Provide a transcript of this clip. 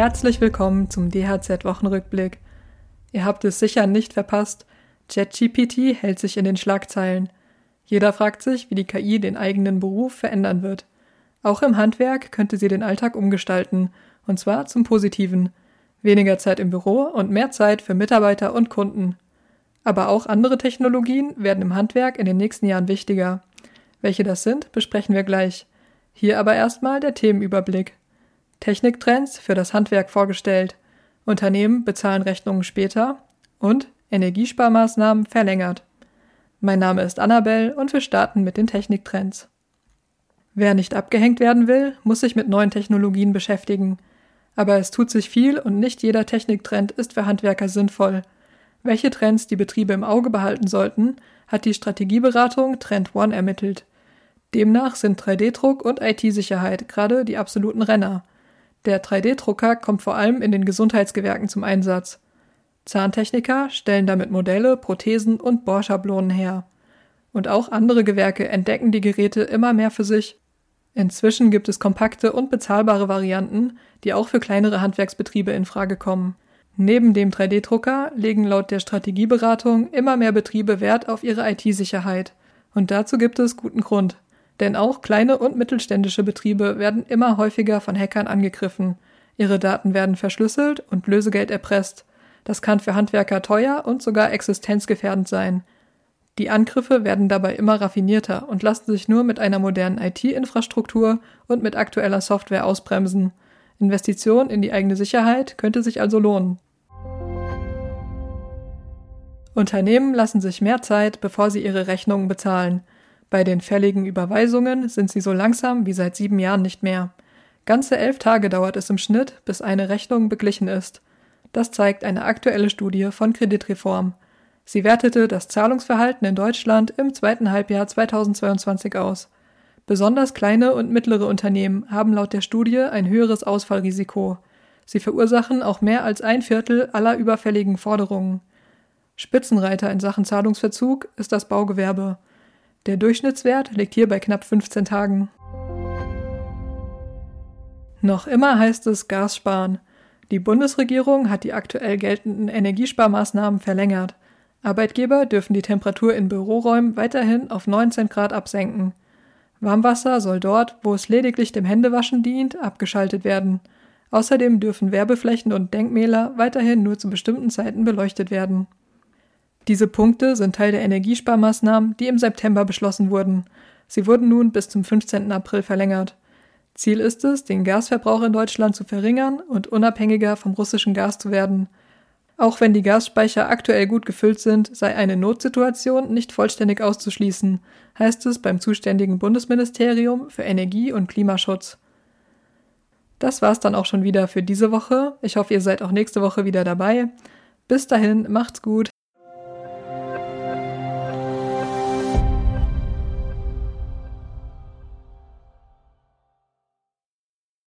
Herzlich willkommen zum DHZ-Wochenrückblick. Ihr habt es sicher nicht verpasst. ChatGPT hält sich in den Schlagzeilen. Jeder fragt sich, wie die KI den eigenen Beruf verändern wird. Auch im Handwerk könnte sie den Alltag umgestalten, und zwar zum Positiven. Weniger Zeit im Büro und mehr Zeit für Mitarbeiter und Kunden. Aber auch andere Technologien werden im Handwerk in den nächsten Jahren wichtiger. Welche das sind, besprechen wir gleich. Hier aber erstmal der Themenüberblick. Techniktrends für das Handwerk vorgestellt. Unternehmen bezahlen Rechnungen später und Energiesparmaßnahmen verlängert. Mein Name ist Annabelle und wir starten mit den Techniktrends. Wer nicht abgehängt werden will, muss sich mit neuen Technologien beschäftigen. Aber es tut sich viel und nicht jeder Techniktrend ist für Handwerker sinnvoll. Welche Trends die Betriebe im Auge behalten sollten, hat die Strategieberatung Trend One ermittelt. Demnach sind 3D-Druck und IT-Sicherheit gerade die absoluten Renner. Der 3D-Drucker kommt vor allem in den Gesundheitsgewerken zum Einsatz. Zahntechniker stellen damit Modelle, Prothesen und Bohrschablonen her. Und auch andere Gewerke entdecken die Geräte immer mehr für sich. Inzwischen gibt es kompakte und bezahlbare Varianten, die auch für kleinere Handwerksbetriebe in Frage kommen. Neben dem 3D-Drucker legen laut der Strategieberatung immer mehr Betriebe Wert auf ihre IT-Sicherheit. Und dazu gibt es guten Grund. Denn auch kleine und mittelständische Betriebe werden immer häufiger von Hackern angegriffen. Ihre Daten werden verschlüsselt und Lösegeld erpresst. Das kann für Handwerker teuer und sogar existenzgefährdend sein. Die Angriffe werden dabei immer raffinierter und lassen sich nur mit einer modernen IT-Infrastruktur und mit aktueller Software ausbremsen. Investition in die eigene Sicherheit könnte sich also lohnen. Unternehmen lassen sich mehr Zeit, bevor sie ihre Rechnungen bezahlen. Bei den fälligen Überweisungen sind sie so langsam wie seit sieben Jahren nicht mehr. Ganze elf Tage dauert es im Schnitt, bis eine Rechnung beglichen ist. Das zeigt eine aktuelle Studie von Kreditreform. Sie wertete das Zahlungsverhalten in Deutschland im zweiten Halbjahr 2022 aus. Besonders kleine und mittlere Unternehmen haben laut der Studie ein höheres Ausfallrisiko. Sie verursachen auch mehr als ein Viertel aller überfälligen Forderungen. Spitzenreiter in Sachen Zahlungsverzug ist das Baugewerbe. Der Durchschnittswert liegt hier bei knapp 15 Tagen. Noch immer heißt es Gas sparen. Die Bundesregierung hat die aktuell geltenden Energiesparmaßnahmen verlängert. Arbeitgeber dürfen die Temperatur in Büroräumen weiterhin auf 19 Grad absenken. Warmwasser soll dort, wo es lediglich dem Händewaschen dient, abgeschaltet werden. Außerdem dürfen Werbeflächen und Denkmäler weiterhin nur zu bestimmten Zeiten beleuchtet werden. Diese Punkte sind Teil der Energiesparmaßnahmen, die im September beschlossen wurden. Sie wurden nun bis zum 15. April verlängert. Ziel ist es, den Gasverbrauch in Deutschland zu verringern und unabhängiger vom russischen Gas zu werden. Auch wenn die Gasspeicher aktuell gut gefüllt sind, sei eine Notsituation nicht vollständig auszuschließen, heißt es beim zuständigen Bundesministerium für Energie und Klimaschutz. Das war's dann auch schon wieder für diese Woche. Ich hoffe, ihr seid auch nächste Woche wieder dabei. Bis dahin, macht's gut.